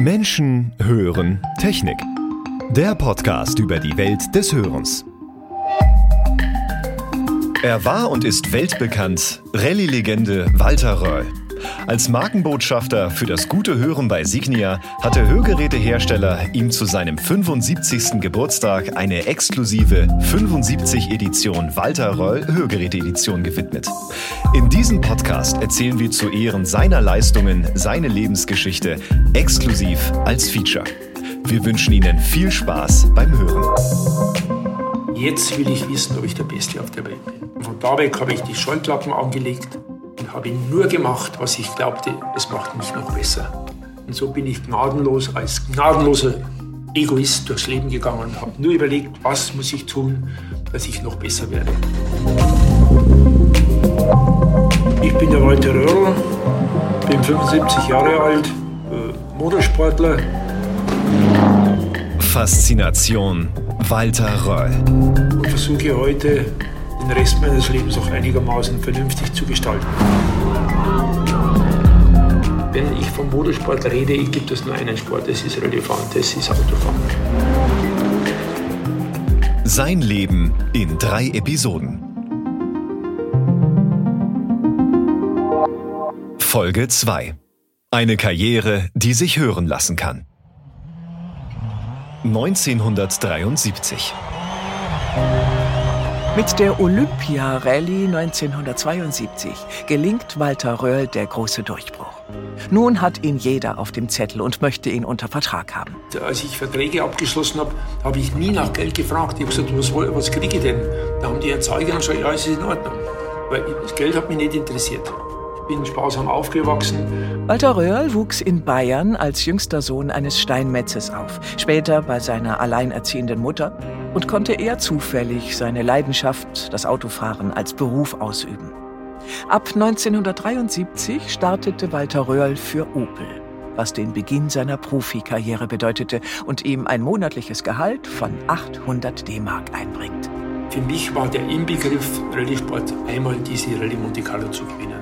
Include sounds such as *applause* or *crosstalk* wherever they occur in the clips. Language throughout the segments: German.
Menschen hören Technik. Der Podcast über die Welt des Hörens. Er war und ist weltbekannt, Rallye-Legende Walter Röll. Als Markenbotschafter für das gute Hören bei Signia hat der Hörgerätehersteller ihm zu seinem 75. Geburtstag eine exklusive 75 Edition Walter Röll Hörgeräte-Edition gewidmet. In diesem Podcast erzählen wir zu Ehren seiner Leistungen seine Lebensgeschichte exklusiv als Feature. Wir wünschen Ihnen viel Spaß beim Hören. Jetzt will ich wissen, ob ich der Beste auf der Welt bin. Von da weg habe ich die Scheuklappen angelegt habe nur gemacht, was ich glaubte, es macht mich noch besser. Und so bin ich gnadenlos als gnadenloser Egoist durchs Leben gegangen und habe nur überlegt, was muss ich tun, dass ich noch besser werde. Ich bin der Walter Röhrl, bin 75 Jahre alt, äh, Motorsportler. Faszination Walter Röll. Und versuche heute den Rest meines Lebens auch einigermaßen vernünftig zu gestalten. Wenn ich vom Motorsport rede, gibt es nur einen Sport, das ist Rallyefahren, das ist Autofahren. Sein Leben in drei Episoden. Folge 2. Eine Karriere, die sich hören lassen kann. 1973. Mit der Olympia-Rallye 1972 gelingt Walter Röhrl der große Durchbruch. Nun hat ihn jeder auf dem Zettel und möchte ihn unter Vertrag haben. Als ich Verträge abgeschlossen habe, habe ich nie nach Geld gefragt. Ich habe gesagt, was, was kriege ich denn? Da haben die Erzeuger gesagt, ja, es ist in Ordnung. Weil das Geld hat mich nicht interessiert bin sparsam aufgewachsen. Walter Röhrl wuchs in Bayern als jüngster Sohn eines Steinmetzes auf, später bei seiner alleinerziehenden Mutter und konnte eher zufällig seine Leidenschaft, das Autofahren, als Beruf ausüben. Ab 1973 startete Walter Röhrl für Opel, was den Beginn seiner Profikarriere bedeutete und ihm ein monatliches Gehalt von 800 D-Mark einbringt. Für mich war der Inbegriff Rallye-Sport einmal diese Rallye Monte Carlo zu gewinnen.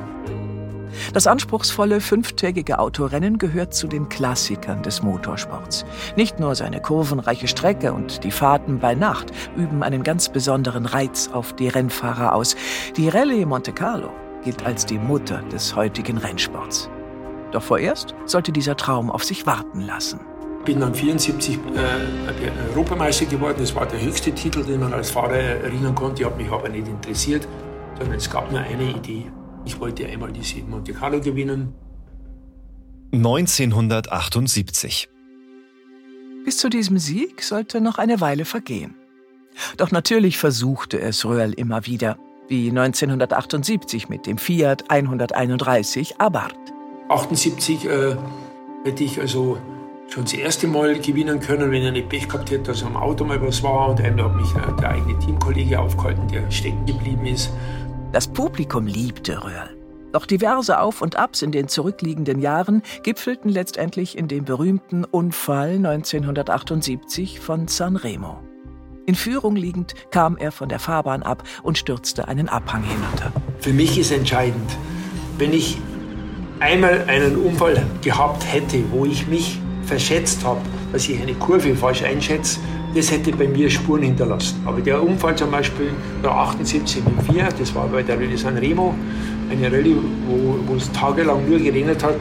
Das anspruchsvolle fünftägige Autorennen gehört zu den Klassikern des Motorsports. Nicht nur seine kurvenreiche Strecke und die Fahrten bei Nacht üben einen ganz besonderen Reiz auf die Rennfahrer aus. Die Rallye Monte Carlo gilt als die Mutter des heutigen Rennsports. Doch vorerst sollte dieser Traum auf sich warten lassen bin dann 74 äh, Europameister geworden. Das war der höchste Titel, den man als Fahrer erinnern konnte. Hat mich aber nicht interessiert, sondern es gab nur eine Idee. Ich wollte einmal diese Monte Carlo gewinnen. 1978. Bis zu diesem Sieg sollte noch eine Weile vergehen. Doch natürlich versuchte es Röhrl immer wieder, wie 1978 mit dem Fiat 131 Abarth. 78 äh, hätte ich also schon das erste Mal gewinnen können, wenn er nicht Pech gehabt hätte, dass am Auto mal was war und einmal hat mich äh, der eigene Teamkollege aufgehalten, der stecken geblieben ist. Das Publikum liebte Röhrl. Doch diverse Auf und Abs in den zurückliegenden Jahren gipfelten letztendlich in dem berühmten Unfall 1978 von Sanremo. In Führung liegend kam er von der Fahrbahn ab und stürzte einen Abhang hinunter. Für mich ist entscheidend, wenn ich einmal einen Unfall gehabt hätte, wo ich mich verschätzt habe, dass ich eine Kurve falsch einschätze, das hätte bei mir Spuren hinterlassen. Aber der Unfall zum Beispiel der 78 mit 4, das war bei der Rallye San Remo, eine Rallye, wo, wo es tagelang nur geregnet hat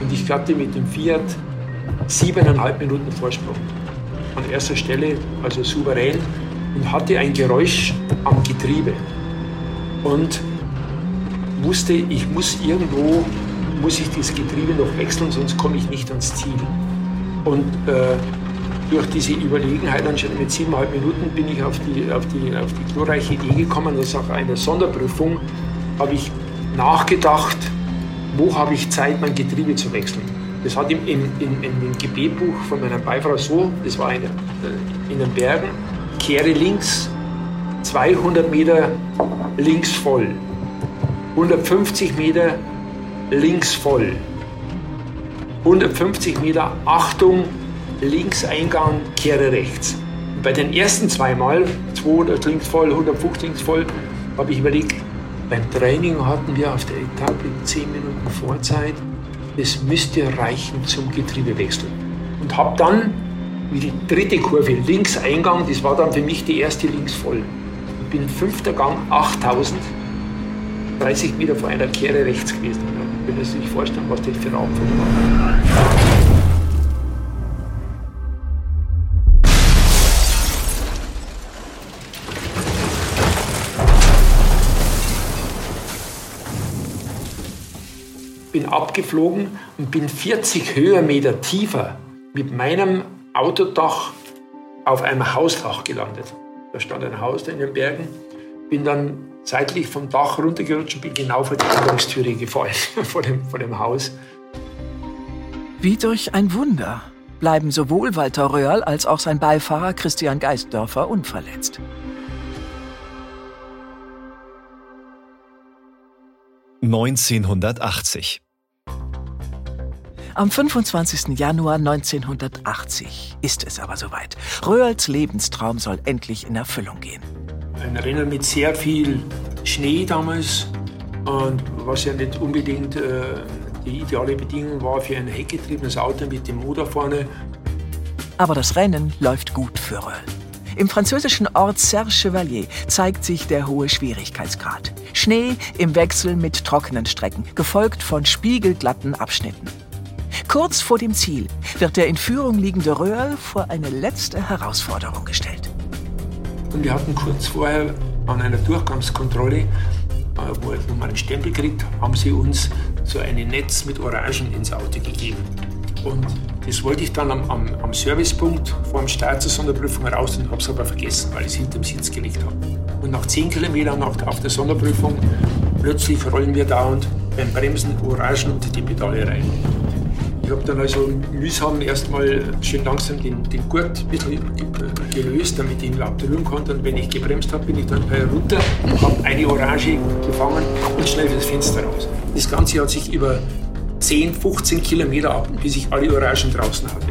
und ich hatte mit dem Fiat siebeneinhalb Minuten Vorsprung. An erster Stelle, also souverän, und hatte ein Geräusch am Getriebe. Und wusste, ich muss irgendwo, muss ich das Getriebe noch wechseln, sonst komme ich nicht ans Ziel. Und äh, durch diese Überlegenheit anscheinend mit siebeneinhalb Minuten bin ich auf die, auf die, auf die glorreiche Idee gekommen, dass auch eine Sonderprüfung habe ich nachgedacht, wo habe ich Zeit, mein Getriebe zu wechseln. Das hat im, im, im, im Gebetbuch von meiner Beifrau so, das war in, äh, in den Bergen, kehre links, 200 Meter links voll, 150 Meter links voll, 150 Meter Achtung, Linkseingang, kehre rechts. bei den ersten zweimal, 200 links voll, 150 links voll, habe ich überlegt, beim Training hatten wir auf der Etappe 10 Minuten Vorzeit, das müsste reichen zum Getriebewechsel. Und habe dann wie die dritte Kurve links Eingang, das war dann für mich die erste links voll. Ich bin fünfter Gang 8000, 30 Meter vor einer Kehre rechts gewesen. Können Sie sich vorstellen, was das für ein Abfall war. Abgeflogen und bin 40 Höhenmeter tiefer mit meinem Autodach auf einem Hausdach gelandet. Da stand ein Haus da in den Bergen. Bin dann seitlich vom Dach runtergerutscht und bin genau vor die Eingangstüre gefallen, *laughs* vor dem, vor dem Haus. Wie durch ein Wunder bleiben sowohl Walter Röhrl als auch sein Beifahrer Christian Geistdörfer unverletzt. Neunzehnhundertachtzig. Am 25. Januar 1980 ist es aber soweit. Röhrls Lebenstraum soll endlich in Erfüllung gehen. Ein Rennen mit sehr viel Schnee damals und was ja nicht unbedingt äh, die ideale Bedingung war für ein heckgetriebenes Auto mit dem Motor vorne. Aber das Rennen läuft gut für Röhrl. Im französischen Ort Serre Chevalier zeigt sich der hohe Schwierigkeitsgrad. Schnee im Wechsel mit trockenen Strecken, gefolgt von spiegelglatten Abschnitten. Kurz vor dem Ziel wird der in Führung liegende Röhrl vor eine letzte Herausforderung gestellt. Wir hatten kurz vorher an einer Durchgangskontrolle, äh, wo man einen Stempel kriegt, haben sie uns so ein Netz mit Orangen ins Auto gegeben. Und das wollte ich dann am, am, am Servicepunkt vor dem Start zur Sonderprüfung raus und habe es aber vergessen, weil ich es hinterm Sitz gelegt habe. Und nach zehn Kilometern auf der Sonderprüfung plötzlich rollen wir dauernd beim Bremsen Orangen unter die Pedale rein. Ich habe dann also mühsam erstmal schön langsam den, den Gurt ein bisschen gelöst, damit ich ihn überhaupt rühren konnte. Und wenn ich gebremst habe, bin ich dann runter, habe eine Orange gefangen und schnell fürs Fenster raus. Das Ganze hat sich über 10, 15 Kilometer ab, bis ich alle Orangen draußen hatte.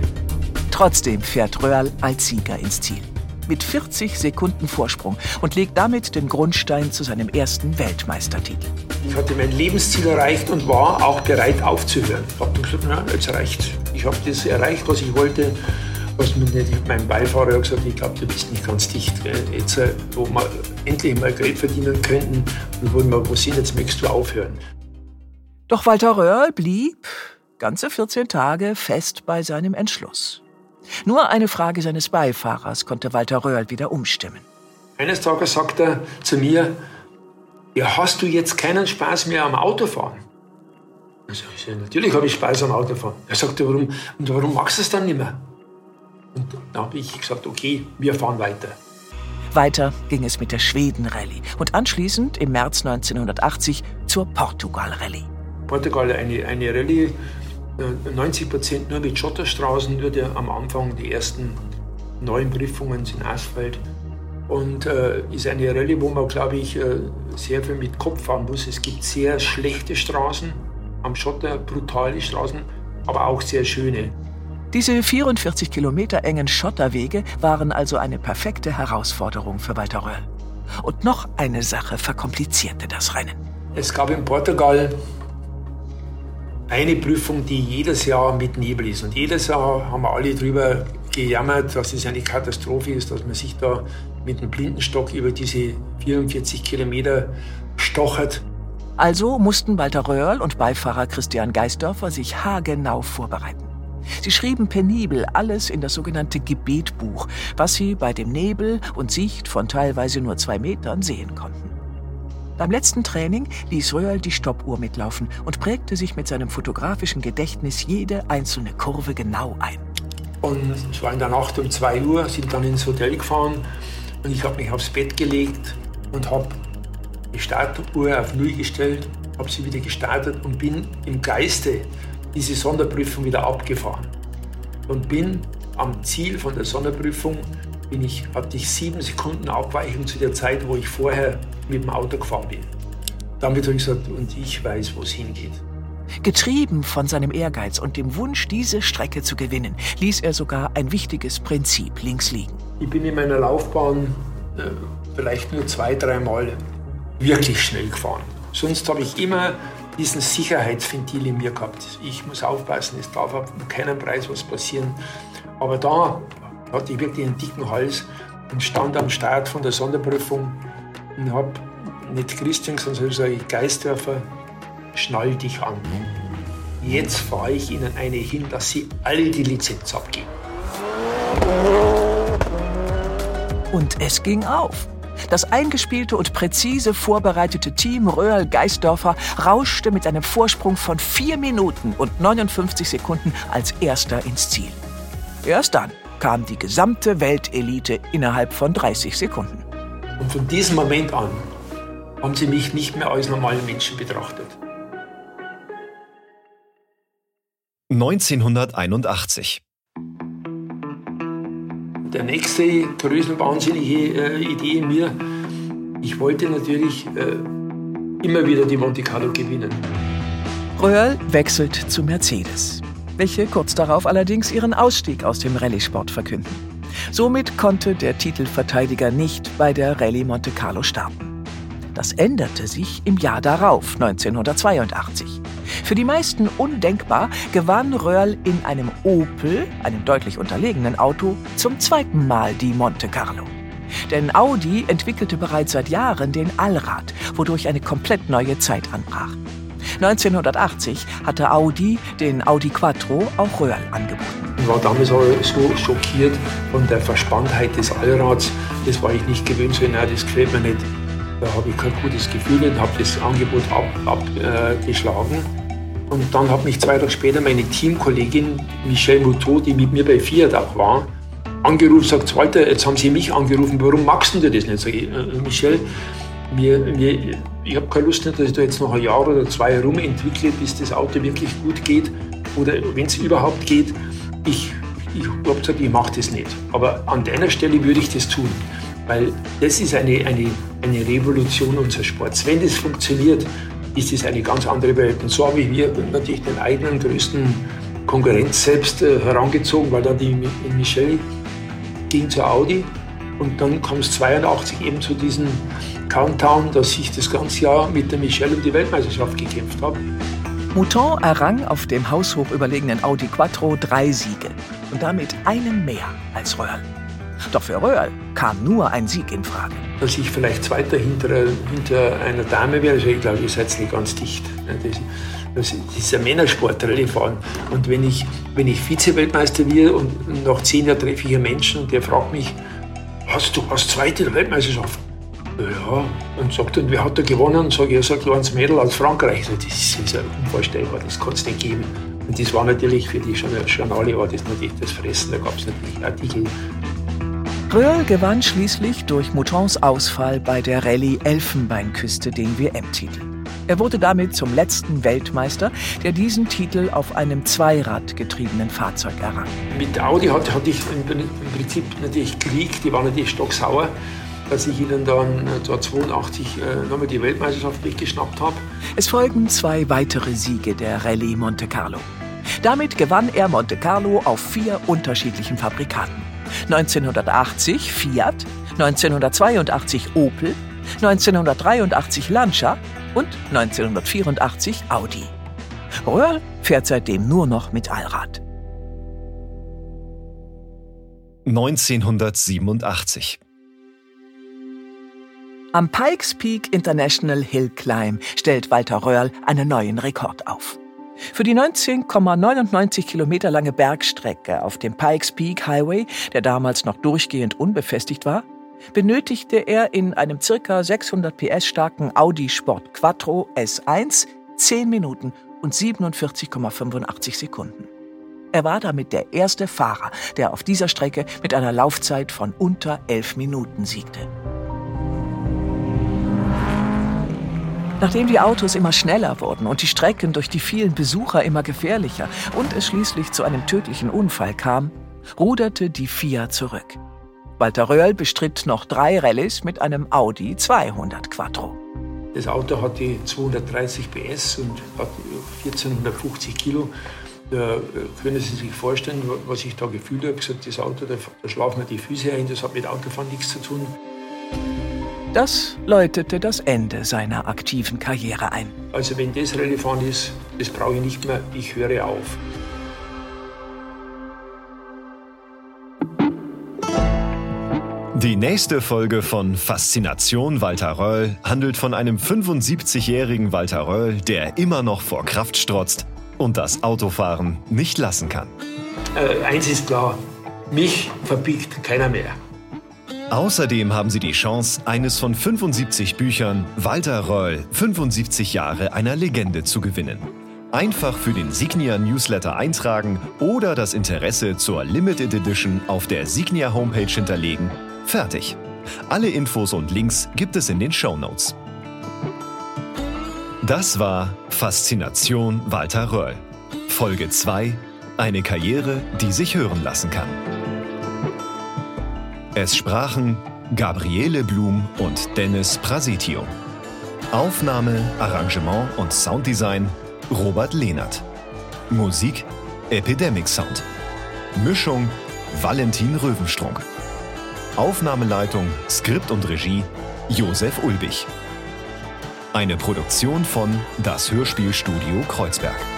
Trotzdem fährt Röhrl als Sieger ins Ziel. Mit 40 Sekunden Vorsprung und legt damit den Grundstein zu seinem ersten Weltmeistertitel. Ich hatte mein Lebensziel erreicht und war auch bereit aufzuhören. Ich habe gesagt, na, jetzt reicht. Ich habe das erreicht, was ich wollte. Was mir nicht, mein Beifahrer hat gesagt, ich glaube, du bist nicht ganz dicht. Jetzt, äh, wo wir endlich mal Geld verdienen könnten und wo wir wo sind, jetzt möchtest du aufhören. Doch Walter Röhrl blieb ganze 14 Tage fest bei seinem Entschluss. Nur eine Frage seines Beifahrers konnte Walter Röhrl wieder umstimmen. Eines Tages sagt er zu mir, ja, hast du jetzt keinen Spaß mehr am Autofahren? Ich sage, natürlich habe ich Spaß am Autofahren. Er sagte, warum, und warum magst du es dann nicht mehr? Und dann habe ich gesagt, okay, wir fahren weiter. Weiter ging es mit der Schweden-Rallye und anschließend im März 1980 zur Portugal-Rallye. Portugal eine, eine Rallye, 90 äh, Prozent nur mit Schotterstraßen, nur der, am Anfang die ersten neun Prüfungen sind Asphalt und äh, ist eine Rallye, wo man, glaube ich, äh, sehr viel mit Kopf fahren muss. Es gibt sehr schlechte Straßen am Schotter, brutale Straßen, aber auch sehr schöne. Diese 44 Kilometer engen Schotterwege waren also eine perfekte Herausforderung für Walter Röhrl. Und noch eine Sache verkomplizierte das Rennen. Es gab in Portugal eine Prüfung, die jedes Jahr mit Nebel ist. Und jedes Jahr haben wir alle drüber gejammert, dass es eine Katastrophe ist, dass man sich da mit einem Blindenstock über diese 44 Kilometer stochert. Also mussten Walter Röhrl und Beifahrer Christian Geisdorfer sich haargenau vorbereiten. Sie schrieben penibel alles in das sogenannte Gebetbuch, was sie bei dem Nebel und Sicht von teilweise nur zwei Metern sehen konnten. Beim letzten Training ließ Röhrl die Stoppuhr mitlaufen und prägte sich mit seinem fotografischen Gedächtnis jede einzelne Kurve genau ein. Und es war in der Nacht um 2 Uhr, sind dann ins Hotel gefahren und ich habe mich aufs Bett gelegt und habe die Startuhr auf Null gestellt, habe sie wieder gestartet und bin im Geiste diese Sonderprüfung wieder abgefahren. Und bin am Ziel von der Sonderprüfung bin ich, hatte ich sieben Sekunden Abweichung zu der Zeit, wo ich vorher mit dem Auto gefahren bin. Damit habe ich gesagt, und ich weiß, wo es hingeht. Getrieben von seinem Ehrgeiz und dem Wunsch, diese Strecke zu gewinnen, ließ er sogar ein wichtiges Prinzip links liegen. Ich bin in meiner Laufbahn äh, vielleicht nur zwei, dreimal wirklich schnell gefahren. Sonst habe ich immer diesen Sicherheitsventil in mir gehabt. Ich muss aufpassen, es darf auf keinen Preis was passieren. Aber da hatte ich wirklich einen dicken Hals und stand am Start von der Sonderprüfung und habe nicht Christian, sondern sage Geistdörfer, schnall dich an. Jetzt fahre ich Ihnen eine hin, dass Sie alle die Lizenz abgeben. Und es ging auf. Das eingespielte und präzise vorbereitete Team Röhrl-Geisdorfer rauschte mit einem Vorsprung von 4 Minuten und 59 Sekunden als erster ins Ziel. Erst dann kam die gesamte Weltelite innerhalb von 30 Sekunden. Und von diesem Moment an haben sie mich nicht mehr als normalen Menschen betrachtet. 1981. Der nächste größenwahnsinnige äh, Idee in mir, ich wollte natürlich äh, immer wieder die Monte Carlo gewinnen. Röhrl wechselt zu Mercedes, welche kurz darauf allerdings ihren Ausstieg aus dem Rallye-Sport verkünden. Somit konnte der Titelverteidiger nicht bei der Rallye Monte Carlo starten. Das änderte sich im Jahr darauf, 1982. Für die meisten undenkbar gewann Röhrl in einem Opel, einem deutlich unterlegenen Auto, zum zweiten Mal die Monte Carlo. Denn Audi entwickelte bereits seit Jahren den Allrad, wodurch eine komplett neue Zeit anbrach. 1980 hatte Audi den Audi Quattro auch Röhrl angeboten. Ich war damals so schockiert von der Verspanntheit des Allrads. Das war ich nicht gewöhnt, so, nein, das gefällt mir nicht. Da habe ich kein gutes Gefühl und habe das Angebot abgeschlagen. Ab, äh, und dann hat mich zwei Tage später meine Teamkollegin Michelle Moutot, die mit mir bei Fiat auch war, angerufen, sagt, Walter, jetzt haben Sie mich angerufen, warum magst du das nicht? Sag ich, äh, Michelle, mir, mir, ich habe keine Lust, dass ich da jetzt noch ein Jahr oder zwei herumentwickle, bis das Auto wirklich gut geht oder wenn es überhaupt geht. Ich, ich habe gesagt, ich mache das nicht. Aber an deiner Stelle würde ich das tun, weil das ist eine, eine, eine Revolution unseres Sports. Wenn das funktioniert, ist das eine ganz andere Welt. Und so habe ich mir natürlich den eigenen größten Konkurrenz selbst äh, herangezogen, weil da die Michelle ging zur Audi und dann kam es 82 eben zu diesem Countdown, dass ich das ganze Jahr mit der Michelle um die Weltmeisterschaft gekämpft habe. Mouton errang auf dem haushoch überlegenen Audi Quattro drei Siege und damit einen mehr als Röhrl. Doch für Röhrl kam nur ein Sieg in Frage. Dass ich vielleicht Zweiter hinter, hinter einer Dame wäre, also ich glaube, ihr seid nicht ganz dicht. Das, das ist ein Männersport, fahren. Und wenn ich, wenn ich Vize-Weltmeister werde und nach zehn Jahren treffe ich einen Menschen und der fragt mich, hast du was Zweite der Weltmeisterschaft? Ja, und sagt dann, wer hat da gewonnen? Sage ich, ja, so ein kleines Mädel aus Frankreich. Das ist, ist unvorstellbar, das kann es nicht geben. Und das war natürlich für die Journale war das natürlich das Fressen, da gab es natürlich Artikel. Röhrl gewann schließlich durch Moutons Ausfall bei der Rallye Elfenbeinküste den WM-Titel. Er wurde damit zum letzten Weltmeister, der diesen Titel auf einem zweiradgetriebenen Fahrzeug errang. Mit Audi hatte, hatte ich im Prinzip natürlich Krieg, die waren natürlich stocksauer dass ich ihnen dann 1982 äh, nochmal die Weltmeisterschaft weggeschnappt habe. Es folgen zwei weitere Siege der Rallye Monte Carlo. Damit gewann er Monte Carlo auf vier unterschiedlichen Fabrikaten. 1980 Fiat, 1982 Opel, 1983 Lancia und 1984 Audi. Röhrl fährt seitdem nur noch mit Allrad. 1987 am Pikes Peak International Hill Climb stellt Walter Röhrl einen neuen Rekord auf. Für die 19,99 Kilometer lange Bergstrecke auf dem Pikes Peak Highway, der damals noch durchgehend unbefestigt war, benötigte er in einem ca. 600 PS starken Audi Sport Quattro S1 10 Minuten und 47,85 Sekunden. Er war damit der erste Fahrer, der auf dieser Strecke mit einer Laufzeit von unter 11 Minuten siegte. Nachdem die Autos immer schneller wurden und die Strecken durch die vielen Besucher immer gefährlicher und es schließlich zu einem tödlichen Unfall kam, ruderte die FIA zurück. Walter Röhrl bestritt noch drei Rallyes mit einem Audi 200 Quattro. Das Auto hatte 230 PS und hat 1450 Kilo. Da können Sie sich vorstellen, was ich da gefühlt habe. Ich gesagt, das Auto, da, schlafen mir die Füße ein, das hat mit Autofahren nichts zu tun. Das läutete das Ende seiner aktiven Karriere ein. Also wenn das relevant ist, das brauche ich nicht mehr, ich höre auf. Die nächste Folge von Faszination Walter Röll handelt von einem 75-jährigen Walter Röll, der immer noch vor Kraft strotzt und das Autofahren nicht lassen kann. Äh, eins ist klar, mich verbiegt keiner mehr. Außerdem haben Sie die Chance, eines von 75 Büchern Walter Röll 75 Jahre einer Legende zu gewinnen. Einfach für den Signia Newsletter eintragen oder das Interesse zur Limited Edition auf der Signia Homepage hinterlegen. Fertig. Alle Infos und Links gibt es in den Show Notes. Das war Faszination Walter Röll. Folge 2. Eine Karriere, die sich hören lassen kann. Es sprachen Gabriele Blum und Dennis Prasitio. Aufnahme, Arrangement und Sounddesign Robert Lehnert. Musik Epidemic Sound. Mischung Valentin Röwenstrunk. Aufnahmeleitung, Skript und Regie Josef Ulbich. Eine Produktion von Das Hörspielstudio Kreuzberg.